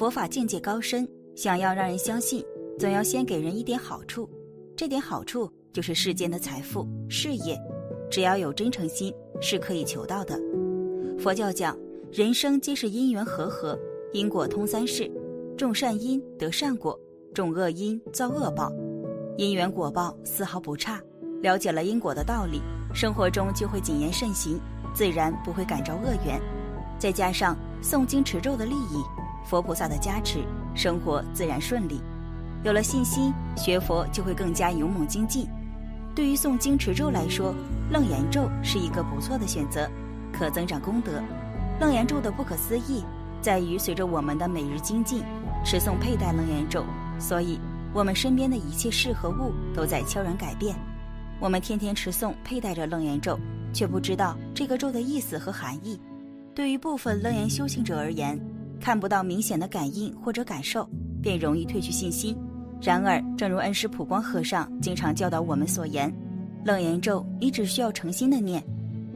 佛法境界高深，想要让人相信，总要先给人一点好处。这点好处就是世间的财富、事业，只要有真诚心，是可以求到的。佛教讲，人生皆是因缘和合，因果通三世，种善因得善果，种恶因遭恶报，因缘果报丝毫不差。了解了因果的道理，生活中就会谨言慎行，自然不会感召恶缘。再加上诵经持咒的利益，佛菩萨的加持，生活自然顺利。有了信心，学佛就会更加勇猛精进。对于诵经持咒来说，楞严咒是一个不错的选择，可增长功德。楞严咒的不可思议在于，随着我们的每日精进，持诵佩戴楞严咒，所以我们身边的一切事和物都在悄然改变。我们天天持诵佩戴着楞严咒，却不知道这个咒的意思和含义。对于部分楞严修行者而言，看不到明显的感应或者感受，便容易褪去信心。然而，正如恩师普光和尚经常教导我们所言，楞严咒你只需要诚心的念，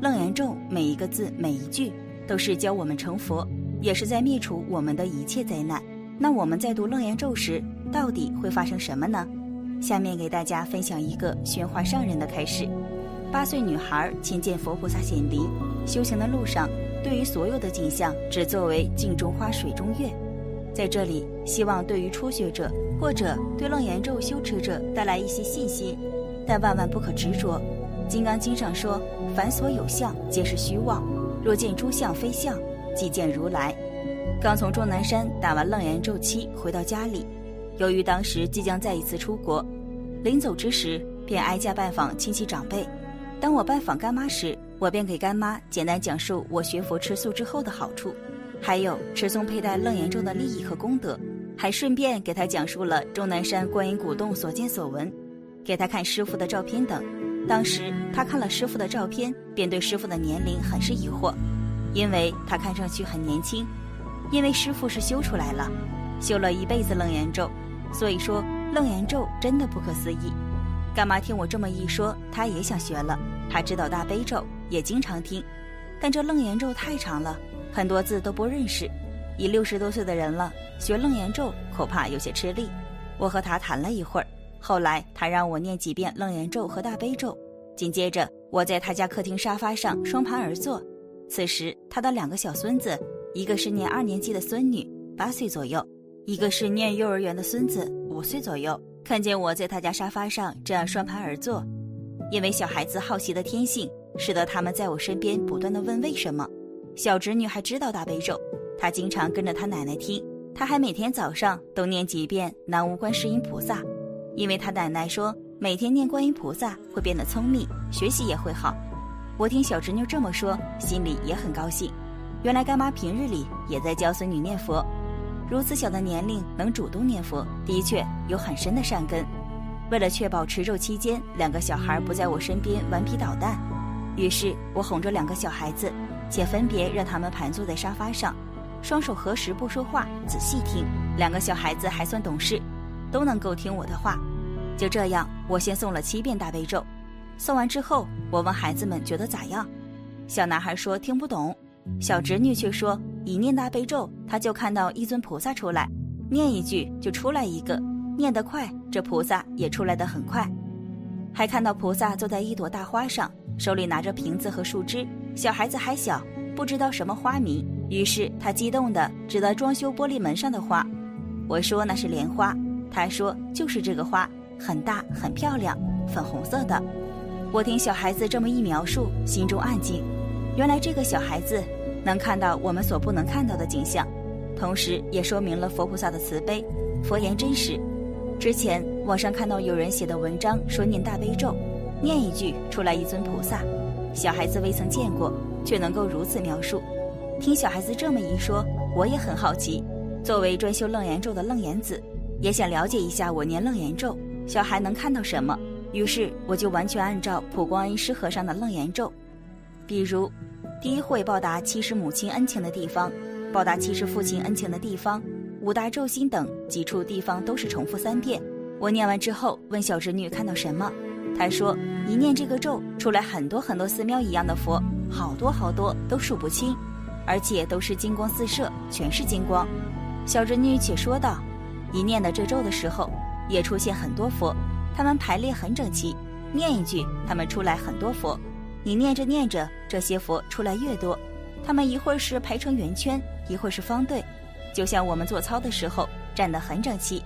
楞严咒每一个字每一句都是教我们成佛，也是在灭除我们的一切灾难。那我们在读楞严咒时，到底会发生什么呢？下面给大家分享一个玄化上人的开始：八岁女孩亲见佛菩萨显灵，修行的路上，对于所有的景象只作为镜中花水中月。在这里，希望对于初学者或者对楞严咒修持者带来一些信心，但万万不可执着。金刚经上说：“凡所有相，皆是虚妄。若见诸相非相，即见如来。”刚从终南山打完楞严咒七，回到家里。由于当时即将再一次出国，临走之时便挨家拜访亲戚长辈。当我拜访干妈时，我便给干妈简单讲述我学佛吃素之后的好处，还有持诵佩戴楞严咒的利益和功德，还顺便给她讲述了终南山观音古洞所见所闻，给她看师傅的照片等。当时他看了师傅的照片，便对师傅的年龄很是疑惑，因为他看上去很年轻，因为师傅是修出来了，修了一辈子楞严咒。所以说，楞严咒真的不可思议。干妈听我这么一说，她也想学了。她知道大悲咒，也经常听，但这楞严咒太长了，很多字都不认识。已六十多岁的人了，学楞严咒恐怕有些吃力。我和他谈了一会儿，后来他让我念几遍楞严咒和大悲咒。紧接着，我在他家客厅沙发上双盘而坐。此时，他的两个小孙子，一个是念二年级的孙女，八岁左右。一个是念幼儿园的孙子，五岁左右，看见我在他家沙发上这样双盘而坐，因为小孩子好奇的天性，使得他们在我身边不断的问为什么。小侄女还知道大悲咒，她经常跟着她奶奶听，她还每天早上都念几遍南无观世音菩萨，因为她奶奶说每天念观音菩萨会变得聪明，学习也会好。我听小侄女这么说，心里也很高兴。原来干妈平日里也在教孙女念佛。如此小的年龄能主动念佛，的确有很深的善根。为了确保持咒期间两个小孩不在我身边顽皮捣蛋，于是我哄着两个小孩子，且分别让他们盘坐在沙发上，双手合十不说话，仔细听。两个小孩子还算懂事，都能够听我的话。就这样，我先诵了七遍大悲咒。诵完之后，我问孩子们觉得咋样？小男孩说听不懂，小侄女却说。一念大悲咒，他就看到一尊菩萨出来，念一句就出来一个，念得快，这菩萨也出来得很快。还看到菩萨坐在一朵大花上，手里拿着瓶子和树枝。小孩子还小，不知道什么花名，于是他激动地指着装修玻璃门上的花。我说那是莲花，他说就是这个花，很大很漂亮，粉红色的。我听小孩子这么一描述，心中暗惊，原来这个小孩子。能看到我们所不能看到的景象，同时也说明了佛菩萨的慈悲，佛言真实。之前网上看到有人写的文章说念大悲咒，念一句出来一尊菩萨，小孩子未曾见过，却能够如此描述。听小孩子这么一说，我也很好奇。作为专修楞严咒的楞严子，也想了解一下我念楞严咒，小孩能看到什么。于是我就完全按照普光恩师和尚的楞严咒，比如。第一会报答七世母亲恩情的地方，报答七世父亲恩情的地方，五大咒心等几处地方都是重复三遍。我念完之后问小侄女看到什么，她说一念这个咒出来很多很多寺庙一样的佛，好多好多都数不清，而且都是金光四射，全是金光。小侄女且说道：“一念的这咒的时候，也出现很多佛，他们排列很整齐。念一句，他们出来很多佛。你念着念着，这些佛出来越多，他们一会儿是排成圆圈，一会儿是方队，就像我们做操的时候站得很整齐。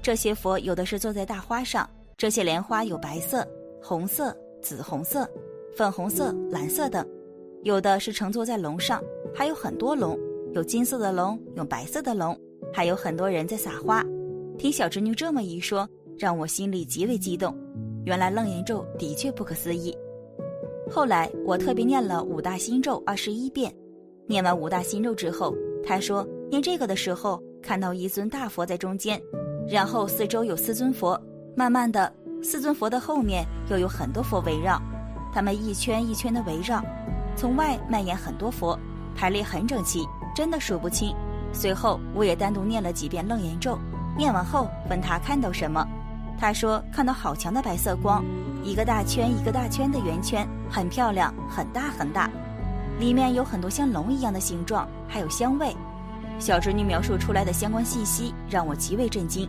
这些佛有的是坐在大花上，这些莲花有白色、红色、紫红色、粉红色、蓝色等；有的是乘坐在龙上，还有很多龙。”有金色的龙，有白色的龙，还有很多人在撒花。听小侄女这么一说，让我心里极为激动。原来楞严咒的确不可思议。后来我特别念了五大心咒二十一遍。念完五大心咒之后，他说念这个的时候看到一尊大佛在中间，然后四周有四尊佛，慢慢的四尊佛的后面又有很多佛围绕，他们一圈一圈的围绕，从外蔓延很多佛，排列很整齐。真的数不清。随后我也单独念了几遍楞严咒，念完后问他看到什么，他说看到好强的白色光，一个大圈一个大圈的圆圈，很漂亮，很大很大，里面有很多像龙一样的形状，还有香味。小侄女描述出来的相关信息让我极为震惊，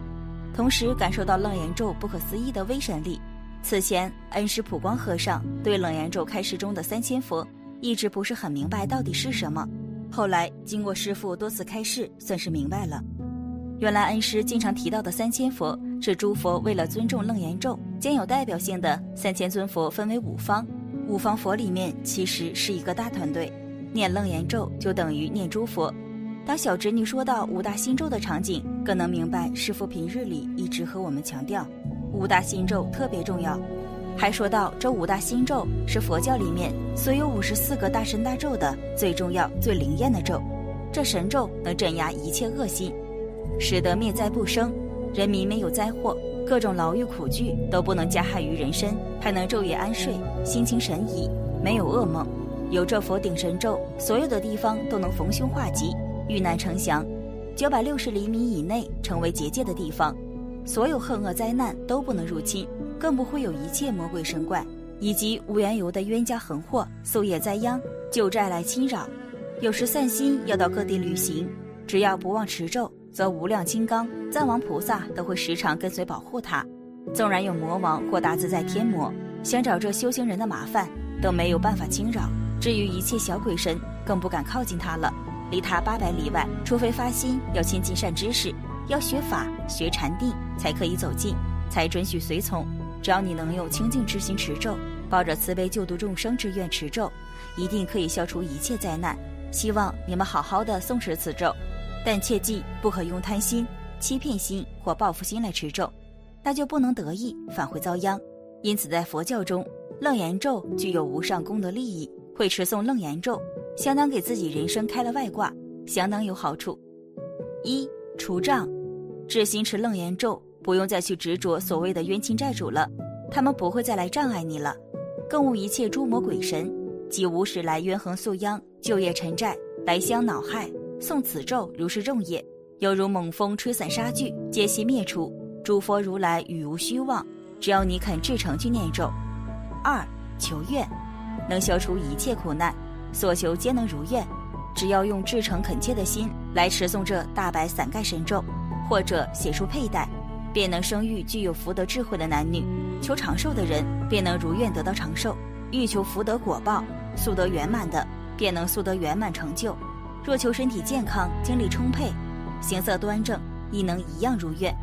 同时感受到楞严咒不可思议的威神力。此前恩师普光和尚对楞严咒开示中的三千佛一直不是很明白到底是什么。后来经过师傅多次开示，算是明白了。原来恩师经常提到的三千佛，是诸佛为了尊重楞严咒，将有代表性的三千尊佛分为五方。五方佛里面其实是一个大团队，念楞严咒就等于念诸佛。当小侄女说到五大心咒的场景，更能明白师傅平日里一直和我们强调，五大心咒特别重要。还说到，这五大心咒是佛教里面所有五十四个大神大咒的最重要、最灵验的咒。这神咒能镇压一切恶心，使得灭灾不生，人民没有灾祸，各种牢狱苦惧都不能加害于人身，还能昼夜安睡，心情神怡，没有噩梦。有这佛顶神咒，所有的地方都能逢凶化吉，遇难成祥。九百六十厘米以内成为结界的地方，所有恨恶灾难都不能入侵。更不会有一切魔鬼神怪，以及无缘由的冤家横祸、夙业灾殃、旧债来侵扰。有时散心要到各地旅行，只要不忘持咒，则无量金刚、藏王菩萨都会时常跟随保护他。纵然有魔王或大自在天魔想找这修行人的麻烦，都没有办法侵扰。至于一切小鬼神，更不敢靠近他了。离他八百里外，除非发心要亲近善知识，要学法、学禅定，才可以走近，才准许随从。只要你能用清净之心持咒，抱着慈悲救度众生之愿持咒，一定可以消除一切灾难。希望你们好好的诵持此咒，但切记不可用贪心、欺骗心或报复心来持咒，那就不能得意，反会遭殃。因此，在佛教中，楞严咒具有无上功德利益。会持诵楞严咒，相当给自己人生开了外挂，相当有好处。一除障，至心持楞严咒。不用再去执着所谓的冤亲债主了，他们不会再来障碍你了，更无一切诸魔鬼神，即无始来冤横宿殃、旧业沉债来相恼害。诵此咒如是众业，犹如猛风吹散沙聚，皆悉灭除。诸佛如来语无虚妄，只要你肯至诚去念咒。二求愿，能消除一切苦难，所求皆能如愿。只要用至诚恳切的心来持诵这大白伞盖神咒，或者写书佩戴。便能生育具有福德智慧的男女，求长寿的人便能如愿得到长寿；欲求福德果报、速得圆满的，便能速得圆满成就。若求身体健康、精力充沛、形色端正，亦能一样如愿。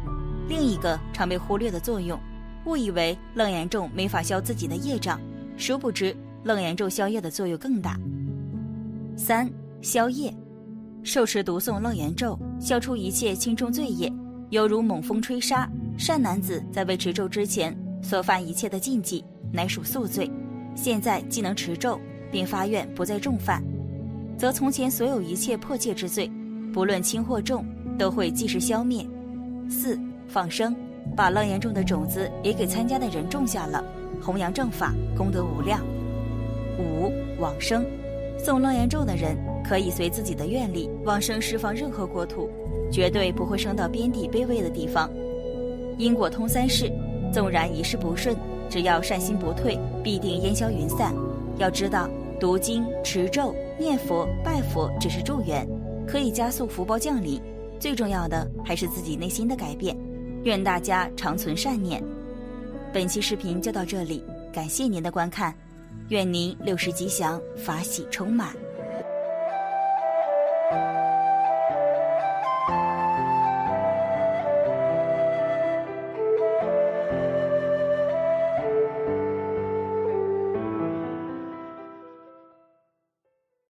另一个常被忽略的作用，误以为楞严咒没法消自己的业障，殊不知楞严咒消业的作用更大。三消业，受持读诵楞严咒，消除一切轻重罪业。犹如猛风吹沙，善男子在未持咒之前所犯一切的禁忌，乃属宿罪。现在既能持咒，并发愿不再重犯，则从前所有一切破戒之罪，不论轻或重，都会即时消灭。四放生，把楞严咒的种子也给参加的人种下了，弘扬正法，功德无量。五往生。诵楞严咒的人可以随自己的愿力往生释放任何国土绝对不会升到边地卑微的地方。因果通三世纵然一事不顺只要善心不退必定烟消云散。要知道读经持咒念佛拜佛只是助缘可以加速福报降临。最重要的还是自己内心的改变。愿大家长存善念。本期视频就到这里感谢您的观看。愿您六十吉祥，法喜充满。